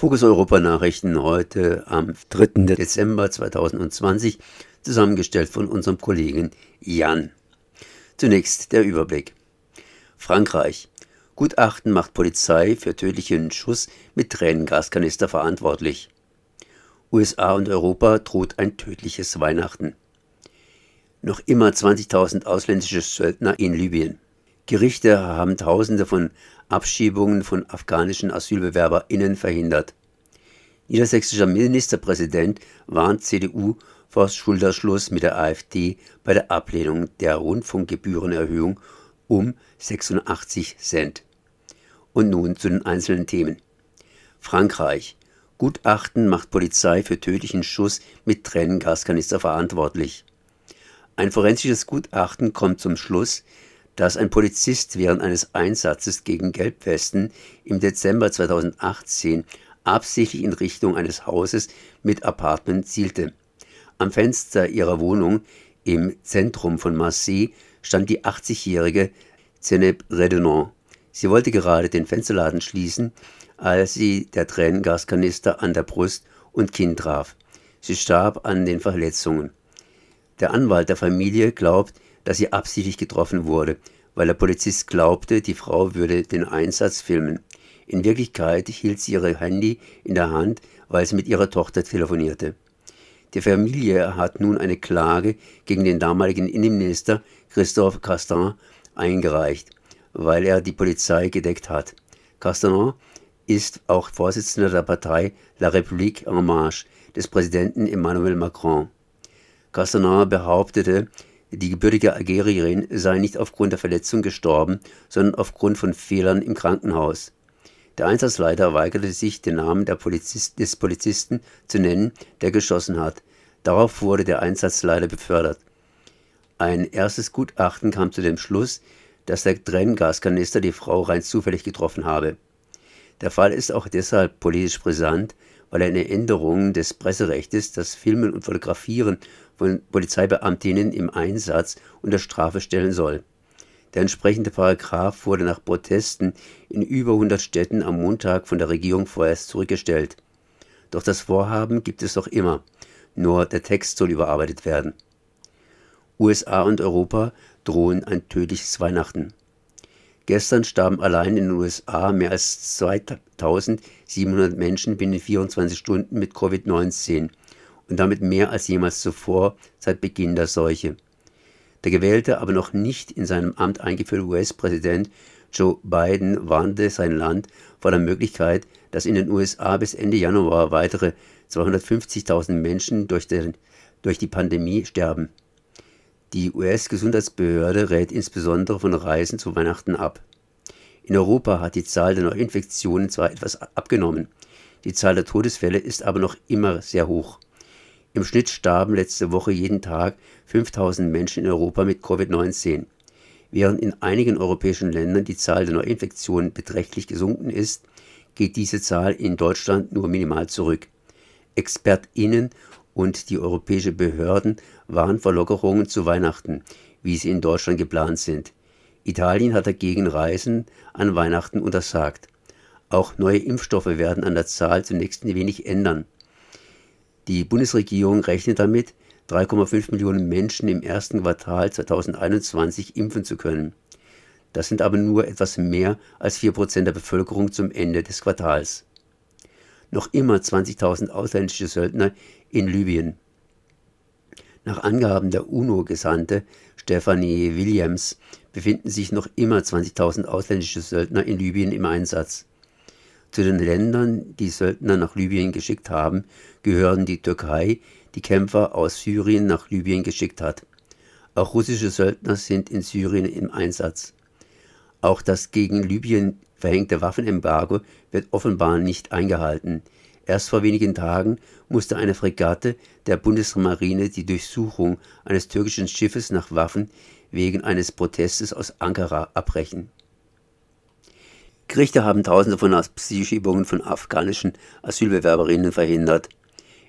Fokus Europa Nachrichten heute am 3. Dezember 2020, zusammengestellt von unserem Kollegen Jan. Zunächst der Überblick. Frankreich. Gutachten macht Polizei für tödlichen Schuss mit Tränengaskanister verantwortlich. USA und Europa droht ein tödliches Weihnachten. Noch immer 20.000 ausländische Söldner in Libyen. Gerichte haben Tausende von Abschiebungen von afghanischen AsylbewerberInnen verhindert. Niedersächsischer Ministerpräsident warnt CDU vor Schulterschluss mit der AfD bei der Ablehnung der Rundfunkgebührenerhöhung um 86 Cent. Und nun zu den einzelnen Themen. Frankreich. Gutachten macht Polizei für tödlichen Schuss mit Tränengaskanister verantwortlich. Ein forensisches Gutachten kommt zum Schluss, dass ein Polizist während eines Einsatzes gegen Gelbwesten im Dezember 2018 absichtlich in Richtung eines Hauses mit Apartment zielte. Am Fenster ihrer Wohnung im Zentrum von Marseille stand die 80-jährige Zeneb Redenon. Sie wollte gerade den Fensterladen schließen, als sie der Tränengaskanister an der Brust und Kinn traf. Sie starb an den Verletzungen. Der Anwalt der Familie glaubt, dass sie absichtlich getroffen wurde, weil der Polizist glaubte, die Frau würde den Einsatz filmen. In Wirklichkeit hielt sie ihr Handy in der Hand, weil sie mit ihrer Tochter telefonierte. Die Familie hat nun eine Klage gegen den damaligen Innenminister Christophe Castan eingereicht, weil er die Polizei gedeckt hat. Castan ist auch Vorsitzender der Partei La République en Marche des Präsidenten Emmanuel Macron. Castaner behauptete, die gebürtige Algerierin sei nicht aufgrund der Verletzung gestorben, sondern aufgrund von Fehlern im Krankenhaus. Der Einsatzleiter weigerte sich, den Namen Polizist, des Polizisten zu nennen, der geschossen hat. Darauf wurde der Einsatzleiter befördert. Ein erstes Gutachten kam zu dem Schluss, dass der Tränengaskanister die Frau rein zufällig getroffen habe. Der Fall ist auch deshalb politisch brisant, weil eine Änderung des Presserechtes das Filmen und Fotografieren von Polizeibeamtinnen im Einsatz unter Strafe stellen soll. Der entsprechende Paragraph wurde nach Protesten in über 100 Städten am Montag von der Regierung vorerst zurückgestellt. Doch das Vorhaben gibt es noch immer, nur der Text soll überarbeitet werden. USA und Europa drohen ein tödliches Weihnachten. Gestern starben allein in den USA mehr als 2700 Menschen binnen 24 Stunden mit Covid-19 und damit mehr als jemals zuvor seit Beginn der Seuche. Der gewählte, aber noch nicht in seinem Amt eingeführte US-Präsident Joe Biden warnte sein Land vor der Möglichkeit, dass in den USA bis Ende Januar weitere 250.000 Menschen durch, den, durch die Pandemie sterben. Die US-Gesundheitsbehörde rät insbesondere von Reisen zu Weihnachten ab. In Europa hat die Zahl der Neuinfektionen zwar etwas abgenommen, die Zahl der Todesfälle ist aber noch immer sehr hoch. Im Schnitt starben letzte Woche jeden Tag 5000 Menschen in Europa mit Covid-19. Während in einigen europäischen Ländern die Zahl der Neuinfektionen beträchtlich gesunken ist, geht diese Zahl in Deutschland nur minimal zurück. ExpertInnen und die europäischen Behörden warnen vor Lockerungen zu Weihnachten, wie sie in Deutschland geplant sind. Italien hat dagegen Reisen an Weihnachten untersagt. Auch neue Impfstoffe werden an der Zahl zunächst wenig ändern. Die Bundesregierung rechnet damit, 3,5 Millionen Menschen im ersten Quartal 2021 impfen zu können. Das sind aber nur etwas mehr als 4% der Bevölkerung zum Ende des Quartals. Noch immer 20.000 ausländische Söldner in Libyen. Nach Angaben der UNO-Gesandte Stephanie Williams befinden sich noch immer 20.000 ausländische Söldner in Libyen im Einsatz. Zu den Ländern, die Söldner nach Libyen geschickt haben, gehören die Türkei, die Kämpfer aus Syrien nach Libyen geschickt hat. Auch russische Söldner sind in Syrien im Einsatz. Auch das gegen Libyen verhängte Waffenembargo wird offenbar nicht eingehalten. Erst vor wenigen Tagen musste eine Fregatte der Bundesmarine die Durchsuchung eines türkischen Schiffes nach Waffen wegen eines Protestes aus Ankara abbrechen. Gerichte haben Tausende von Asylschiebungen von afghanischen Asylbewerberinnen verhindert.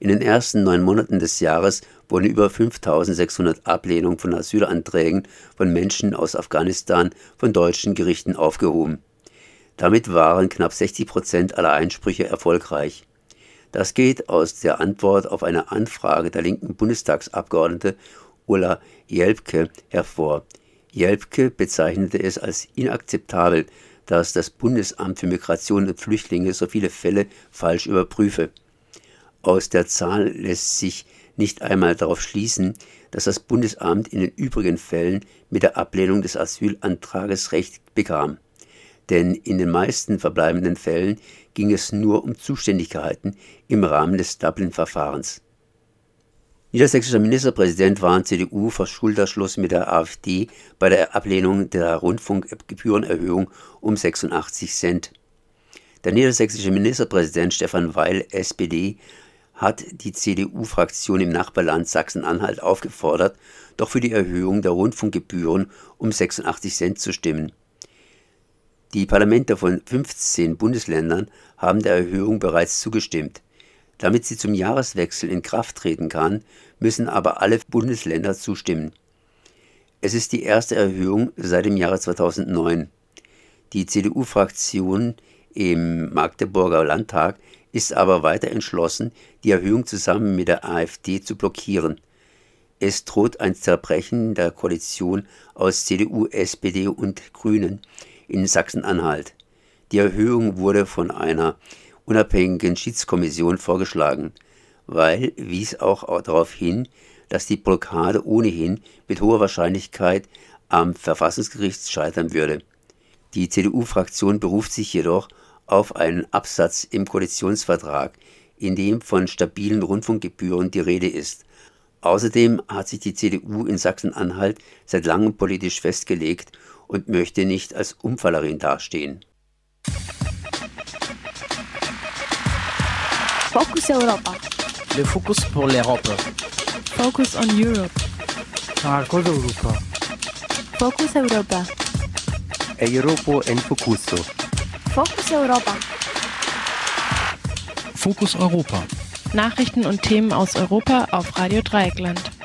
In den ersten neun Monaten des Jahres wurden über 5600 Ablehnungen von Asylanträgen von Menschen aus Afghanistan von deutschen Gerichten aufgehoben. Damit waren knapp 60 Prozent aller Einsprüche erfolgreich. Das geht aus der Antwort auf eine Anfrage der linken Bundestagsabgeordnete Ulla Jelpke hervor. Jelpke bezeichnete es als inakzeptabel, dass das Bundesamt für Migration und Flüchtlinge so viele Fälle falsch überprüfe. Aus der Zahl lässt sich nicht einmal darauf schließen, dass das Bundesamt in den übrigen Fällen mit der Ablehnung des Asylantrages Recht bekam. Denn in den meisten verbleibenden Fällen ging es nur um Zuständigkeiten im Rahmen des Dublin-Verfahrens. Niedersächsischer Ministerpräsident warnt CDU vor Schulterschluss mit der AfD bei der Ablehnung der Rundfunkgebührenerhöhung um 86 Cent. Der niedersächsische Ministerpräsident Stefan Weil, SPD, hat die CDU-Fraktion im Nachbarland Sachsen-Anhalt aufgefordert, doch für die Erhöhung der Rundfunkgebühren um 86 Cent zu stimmen. Die Parlamente von 15 Bundesländern haben der Erhöhung bereits zugestimmt. Damit sie zum Jahreswechsel in Kraft treten kann, müssen aber alle Bundesländer zustimmen. Es ist die erste Erhöhung seit dem Jahre 2009. Die CDU-Fraktion im Magdeburger Landtag ist aber weiter entschlossen, die Erhöhung zusammen mit der AfD zu blockieren. Es droht ein Zerbrechen der Koalition aus CDU, SPD und Grünen in Sachsen-Anhalt. Die Erhöhung wurde von einer unabhängigen Schiedskommission vorgeschlagen, weil wies auch darauf hin, dass die Blockade ohnehin mit hoher Wahrscheinlichkeit am Verfassungsgericht scheitern würde. Die CDU-Fraktion beruft sich jedoch auf einen Absatz im Koalitionsvertrag, in dem von stabilen Rundfunkgebühren die Rede ist. Außerdem hat sich die CDU in Sachsen-Anhalt seit langem politisch festgelegt und möchte nicht als Umfallerin dastehen. Focus Europa. Le focus pour l'Europe. Focus on Europe. Marcos Europa. Focus Europa. Europa en Focuso. Focus Europa. Fokus Europa. Nachrichten und Themen aus Europa auf Radio Dreieckland.